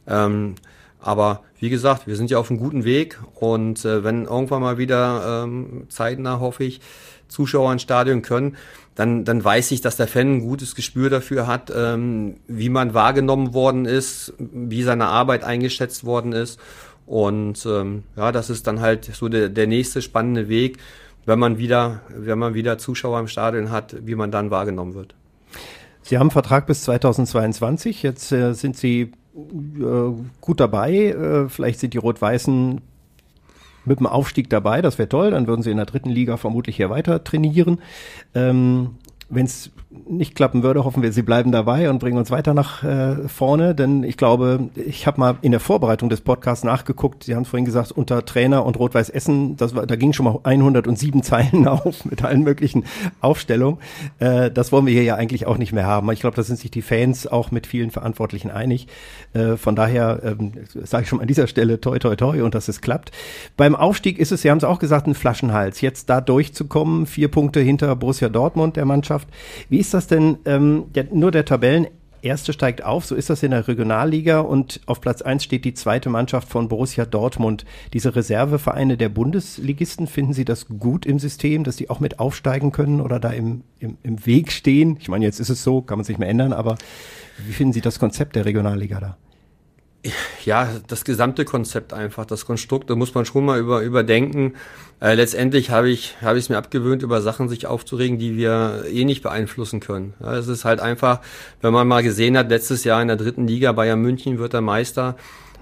Ähm, aber wie gesagt, wir sind ja auf einem guten Weg und äh, wenn irgendwann mal wieder ähm, zeitnah, hoffe ich, Zuschauer ins Stadion können, dann, dann weiß ich, dass der Fan ein gutes Gespür dafür hat, ähm, wie man wahrgenommen worden ist, wie seine Arbeit eingeschätzt worden ist. Und ähm, ja, das ist dann halt so der, der nächste spannende Weg, wenn man wieder, wenn man wieder Zuschauer im Stadion hat, wie man dann wahrgenommen wird. Sie haben Vertrag bis 2022. Jetzt äh, sind Sie äh, gut dabei. Äh, vielleicht sind die Rot-Weißen mit dem Aufstieg dabei, das wäre toll, dann würden sie in der dritten Liga vermutlich hier weiter trainieren. Ähm, Wenn es nicht klappen würde, hoffen wir, Sie bleiben dabei und bringen uns weiter nach äh, vorne. Denn ich glaube, ich habe mal in der Vorbereitung des Podcasts nachgeguckt. Sie haben vorhin gesagt, unter Trainer und Rot-Weiß Essen, das war, da ging schon mal 107 Zeilen auf mit allen möglichen Aufstellungen. Äh, das wollen wir hier ja eigentlich auch nicht mehr haben. Ich glaube, da sind sich die Fans auch mit vielen Verantwortlichen einig. Äh, von daher ähm, sage ich schon an dieser Stelle toi toi toi und dass es klappt. Beim Aufstieg ist es, Sie haben es auch gesagt, ein Flaschenhals. Jetzt da durchzukommen, vier Punkte hinter Borussia Dortmund der Mannschaft. Wie ist das denn, ähm, der, nur der Tabellen Erste steigt auf, so ist das in der Regionalliga und auf Platz eins steht die zweite Mannschaft von Borussia Dortmund. Diese Reservevereine der Bundesligisten, finden Sie das gut im System, dass die auch mit aufsteigen können oder da im, im, im Weg stehen? Ich meine, jetzt ist es so, kann man sich mehr ändern, aber wie finden Sie das Konzept der Regionalliga da? Ja, das gesamte Konzept einfach, das Konstrukt, da muss man schon mal über, überdenken. Äh, letztendlich habe ich habe ich es mir abgewöhnt, über Sachen sich aufzuregen, die wir eh nicht beeinflussen können. Ja, es ist halt einfach, wenn man mal gesehen hat, letztes Jahr in der dritten Liga Bayern München wird der Meister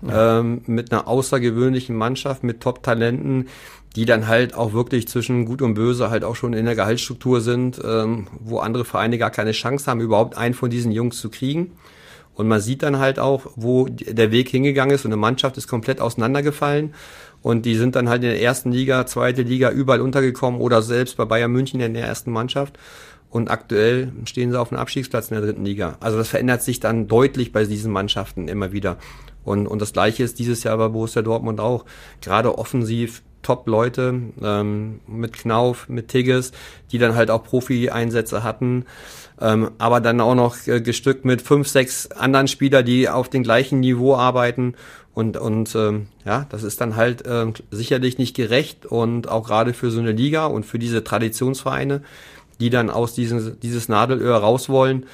ja. ähm, mit einer außergewöhnlichen Mannschaft, mit Top-Talenten, die dann halt auch wirklich zwischen Gut und Böse halt auch schon in der Gehaltsstruktur sind, ähm, wo andere Vereine gar keine Chance haben, überhaupt einen von diesen Jungs zu kriegen. Und man sieht dann halt auch, wo der Weg hingegangen ist und eine Mannschaft ist komplett auseinandergefallen. Und die sind dann halt in der ersten Liga, zweite Liga überall untergekommen oder selbst bei Bayern München in der ersten Mannschaft. Und aktuell stehen sie auf einem Abstiegsplatz in der dritten Liga. Also das verändert sich dann deutlich bei diesen Mannschaften immer wieder. Und, und das Gleiche ist dieses Jahr bei Borussia Dortmund auch. Gerade offensiv Top-Leute ähm, mit Knauf, mit Tigges, die dann halt auch Profi-Einsätze hatten. Ähm, aber dann auch noch äh, gestückt mit fünf, sechs anderen Spielern, die auf dem gleichen Niveau arbeiten. Und, und ähm, ja, das ist dann halt ähm, sicherlich nicht gerecht und auch gerade für so eine Liga und für diese Traditionsvereine, die dann aus diesem, dieses Nadelöhr raus wollen,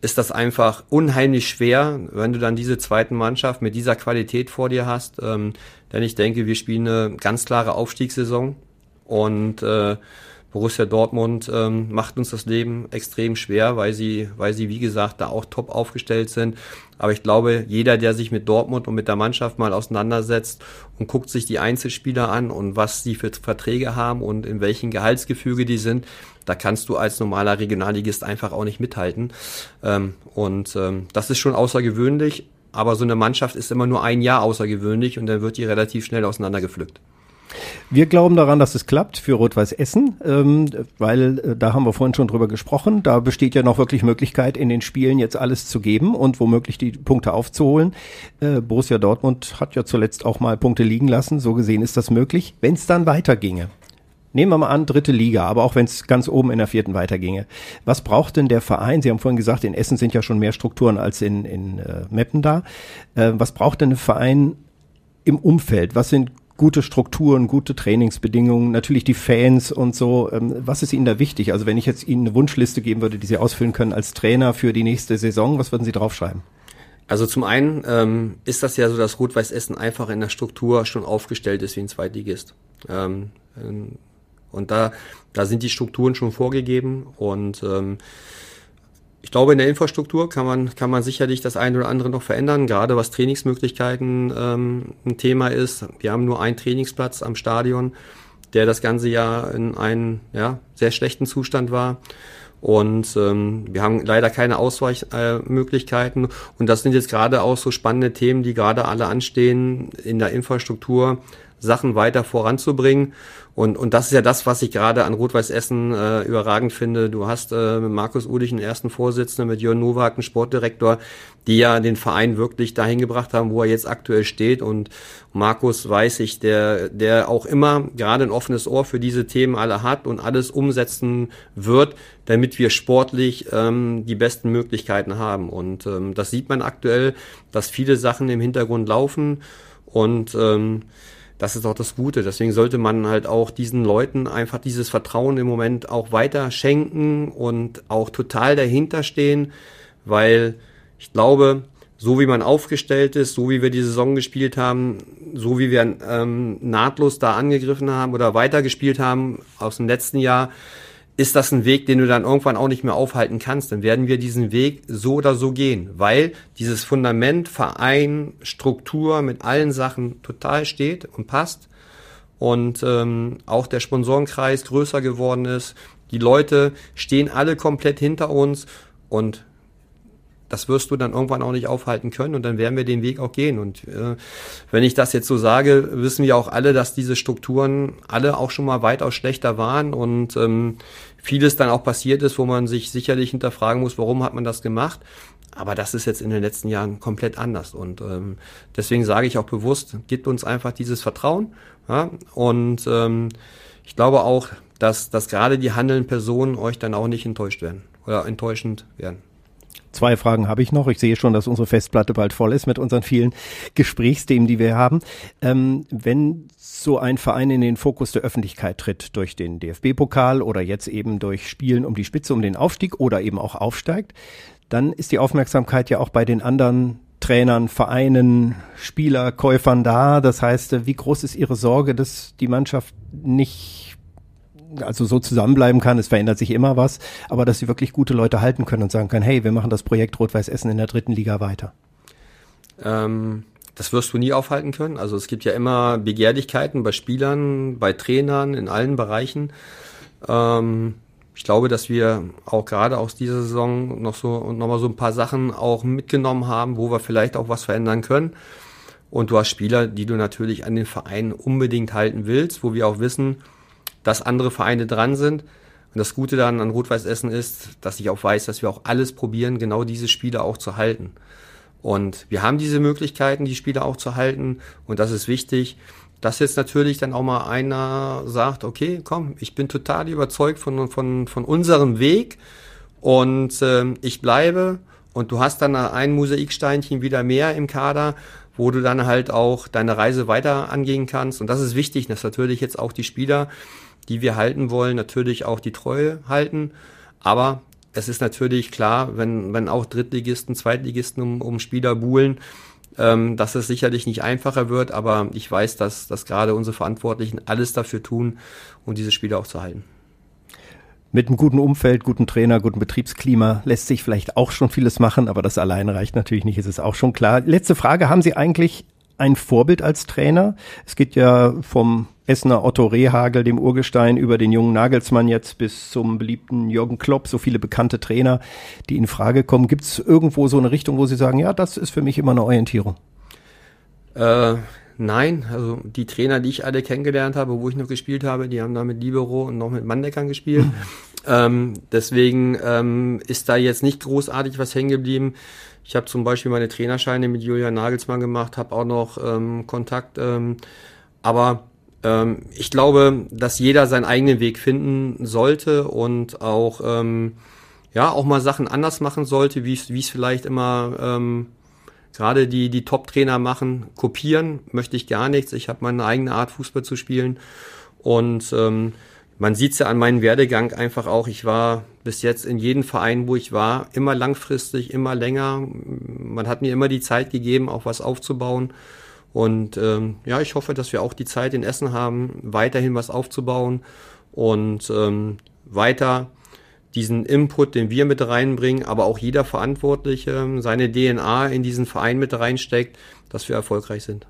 ist das einfach unheimlich schwer, wenn du dann diese zweiten Mannschaft mit dieser Qualität vor dir hast. Ähm, denn ich denke, wir spielen eine ganz klare Aufstiegssaison und äh, Borussia Dortmund ähm, macht uns das Leben extrem schwer, weil sie, weil sie, wie gesagt, da auch top aufgestellt sind. Aber ich glaube, jeder, der sich mit Dortmund und mit der Mannschaft mal auseinandersetzt und guckt sich die Einzelspieler an und was sie für Verträge haben und in welchen Gehaltsgefüge die sind, da kannst du als normaler Regionalligist einfach auch nicht mithalten. Ähm, und ähm, das ist schon außergewöhnlich, aber so eine Mannschaft ist immer nur ein Jahr außergewöhnlich und dann wird die relativ schnell auseinandergepflückt. Wir glauben daran, dass es klappt für Rot-Weiß Essen, ähm, weil äh, da haben wir vorhin schon drüber gesprochen. Da besteht ja noch wirklich Möglichkeit, in den Spielen jetzt alles zu geben und womöglich die Punkte aufzuholen. Äh, Borussia Dortmund hat ja zuletzt auch mal Punkte liegen lassen. So gesehen ist das möglich. Wenn es dann weiterginge, Nehmen wir mal an, dritte Liga, aber auch wenn es ganz oben in der vierten weiterginge. Was braucht denn der Verein? Sie haben vorhin gesagt, in Essen sind ja schon mehr Strukturen als in, in äh, Meppen da. Äh, was braucht denn ein Verein im Umfeld? Was sind gute Strukturen, gute Trainingsbedingungen, natürlich die Fans und so. Ähm, was ist Ihnen da wichtig? Also wenn ich jetzt Ihnen eine Wunschliste geben würde, die Sie ausfüllen können als Trainer für die nächste Saison, was würden Sie draufschreiben? Also zum einen ähm, ist das ja so, dass Rot-Weiß Essen einfach in der Struktur schon aufgestellt ist wie ein Zweitligist. Ähm, ähm und da, da sind die Strukturen schon vorgegeben und ähm, ich glaube, in der Infrastruktur kann man, kann man sicherlich das eine oder andere noch verändern, gerade was Trainingsmöglichkeiten ähm, ein Thema ist. Wir haben nur einen Trainingsplatz am Stadion, der das ganze Jahr in einem ja, sehr schlechten Zustand war. Und ähm, wir haben leider keine Ausweichmöglichkeiten. Äh, und das sind jetzt gerade auch so spannende Themen, die gerade alle anstehen in der Infrastruktur, Sachen weiter voranzubringen. Und, und das ist ja das, was ich gerade an Rot-Weiß Essen äh, überragend finde. Du hast äh, mit Markus Ulich einen ersten Vorsitzenden, mit Jörn Nowak einen Sportdirektor, die ja den Verein wirklich dahin gebracht haben, wo er jetzt aktuell steht. Und Markus weiß ich, der, der auch immer gerade ein offenes Ohr für diese Themen alle hat und alles umsetzen wird, damit wir sportlich ähm, die besten Möglichkeiten haben. Und ähm, das sieht man aktuell, dass viele Sachen im Hintergrund laufen und ähm, das ist auch das Gute. Deswegen sollte man halt auch diesen Leuten einfach dieses Vertrauen im Moment auch weiter schenken und auch total dahinter stehen, weil ich glaube, so wie man aufgestellt ist, so wie wir die Saison gespielt haben, so wie wir ähm, nahtlos da angegriffen haben oder weitergespielt haben aus dem letzten Jahr, ist das ein Weg, den du dann irgendwann auch nicht mehr aufhalten kannst. Dann werden wir diesen Weg so oder so gehen, weil dieses Fundament, Verein, Struktur mit allen Sachen total steht und passt und ähm, auch der Sponsorenkreis größer geworden ist. Die Leute stehen alle komplett hinter uns und das wirst du dann irgendwann auch nicht aufhalten können und dann werden wir den Weg auch gehen. Und äh, wenn ich das jetzt so sage, wissen wir auch alle, dass diese Strukturen alle auch schon mal weitaus schlechter waren und ähm, vieles dann auch passiert ist, wo man sich sicherlich hinterfragen muss, warum hat man das gemacht. Aber das ist jetzt in den letzten Jahren komplett anders. Und ähm, deswegen sage ich auch bewusst, gibt uns einfach dieses Vertrauen. Ja? Und ähm, ich glaube auch, dass, dass gerade die handelnden Personen euch dann auch nicht enttäuscht werden oder enttäuschend werden. Zwei Fragen habe ich noch. Ich sehe schon, dass unsere Festplatte bald voll ist mit unseren vielen Gesprächsthemen, die wir haben. Ähm, wenn so ein Verein in den Fokus der Öffentlichkeit tritt, durch den DFB-Pokal oder jetzt eben durch Spielen um die Spitze, um den Aufstieg oder eben auch aufsteigt, dann ist die Aufmerksamkeit ja auch bei den anderen Trainern, Vereinen, Spieler, Käufern da. Das heißt, wie groß ist Ihre Sorge, dass die Mannschaft nicht also so zusammenbleiben kann, es verändert sich immer was, aber dass sie wirklich gute Leute halten können und sagen können, hey, wir machen das Projekt Rot-Weiß Essen in der dritten Liga weiter? Ähm, das wirst du nie aufhalten können. Also es gibt ja immer Begehrlichkeiten bei Spielern, bei Trainern, in allen Bereichen. Ähm, ich glaube, dass wir auch gerade aus dieser Saison noch so und nochmal so ein paar Sachen auch mitgenommen haben, wo wir vielleicht auch was verändern können. Und du hast Spieler, die du natürlich an den Verein unbedingt halten willst, wo wir auch wissen, dass andere Vereine dran sind. Und das Gute dann an Rot-Weiß Essen ist, dass ich auch weiß, dass wir auch alles probieren, genau diese Spiele auch zu halten. Und wir haben diese Möglichkeiten, die Spieler auch zu halten. Und das ist wichtig, dass jetzt natürlich dann auch mal einer sagt, okay, komm, ich bin total überzeugt von, von, von unserem Weg und äh, ich bleibe und du hast dann ein Mosaiksteinchen wieder mehr im Kader, wo du dann halt auch deine Reise weiter angehen kannst. Und das ist wichtig, dass natürlich jetzt auch die Spieler, die wir halten wollen, natürlich auch die Treue halten. Aber es ist natürlich klar, wenn, wenn auch Drittligisten, Zweitligisten um, um Spieler buhlen, ähm, dass es sicherlich nicht einfacher wird, aber ich weiß, dass, dass gerade unsere Verantwortlichen alles dafür tun, um diese Spieler auch zu halten. Mit einem guten Umfeld, guten Trainer, guten Betriebsklima lässt sich vielleicht auch schon vieles machen, aber das alleine reicht natürlich nicht, ist es auch schon klar. Letzte Frage, haben Sie eigentlich ein Vorbild als Trainer? Es geht ja vom Essener Otto Rehagel, dem Urgestein, über den jungen Nagelsmann jetzt bis zum beliebten Jürgen Klopp, so viele bekannte Trainer, die in Frage kommen. Gibt es irgendwo so eine Richtung, wo Sie sagen, ja, das ist für mich immer eine Orientierung? Äh, nein, also die Trainer, die ich alle kennengelernt habe, wo ich noch gespielt habe, die haben da mit Libero und noch mit Mandeckern gespielt. ähm, deswegen ähm, ist da jetzt nicht großartig was hängen geblieben. Ich habe zum Beispiel meine Trainerscheine mit Julian Nagelsmann gemacht, habe auch noch ähm, Kontakt. Ähm, aber ähm, ich glaube, dass jeder seinen eigenen Weg finden sollte und auch ähm, ja auch mal Sachen anders machen sollte, wie es vielleicht immer ähm, gerade die die Top-Trainer machen. Kopieren möchte ich gar nichts. Ich habe meine eigene Art Fußball zu spielen und ähm, man sieht es ja an meinem Werdegang einfach auch. Ich war bis jetzt in jedem Verein, wo ich war, immer langfristig, immer länger. Man hat mir immer die Zeit gegeben, auch was aufzubauen. Und ähm, ja, ich hoffe, dass wir auch die Zeit in Essen haben, weiterhin was aufzubauen und ähm, weiter diesen Input, den wir mit reinbringen, aber auch jeder Verantwortliche seine DNA in diesen Verein mit reinsteckt, dass wir erfolgreich sind.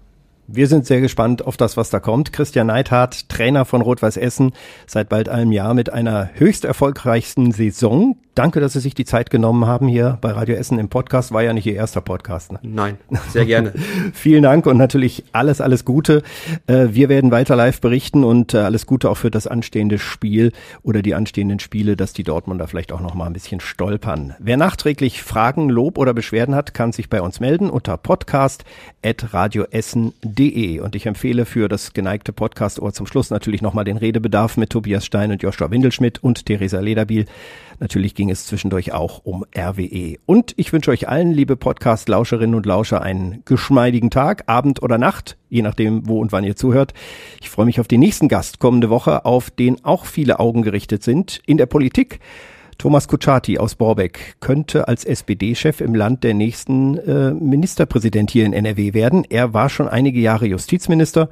Wir sind sehr gespannt auf das, was da kommt. Christian Neithardt, Trainer von Rot-Weiß Essen, seit bald einem Jahr mit einer höchst erfolgreichsten Saison. Danke, dass Sie sich die Zeit genommen haben hier bei Radio Essen im Podcast. War ja nicht Ihr erster Podcast. Ne? Nein, sehr gerne. Vielen Dank und natürlich alles, alles Gute. Äh, wir werden weiter live berichten und äh, alles Gute auch für das anstehende Spiel oder die anstehenden Spiele, dass die Dortmunder vielleicht auch noch mal ein bisschen stolpern. Wer nachträglich Fragen, Lob oder Beschwerden hat, kann sich bei uns melden unter podcast.radioessen.de und ich empfehle für das geneigte Podcast-Ohr zum Schluss natürlich nochmal den Redebedarf mit Tobias Stein und Joshua Windelschmidt und Theresa Lederbiel. Natürlich ging es zwischendurch auch um RWE. Und ich wünsche euch allen, liebe Podcast-Lauscherinnen und Lauscher, einen geschmeidigen Tag, Abend oder Nacht, je nachdem, wo und wann ihr zuhört. Ich freue mich auf den nächsten Gast kommende Woche, auf den auch viele Augen gerichtet sind. In der Politik Thomas Kutschaty aus Borbeck könnte als SPD-Chef im Land der nächsten äh, Ministerpräsident hier in NRW werden. Er war schon einige Jahre Justizminister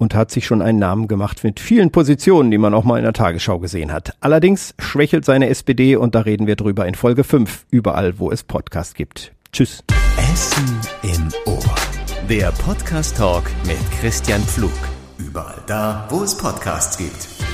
und hat sich schon einen Namen gemacht mit vielen Positionen, die man auch mal in der Tagesschau gesehen hat. Allerdings schwächelt seine SPD und da reden wir drüber in Folge 5, überall wo es Podcast gibt. Tschüss. Essen im Ohr. Der Podcast Talk mit Christian Pflug. Überall da, wo es Podcasts gibt.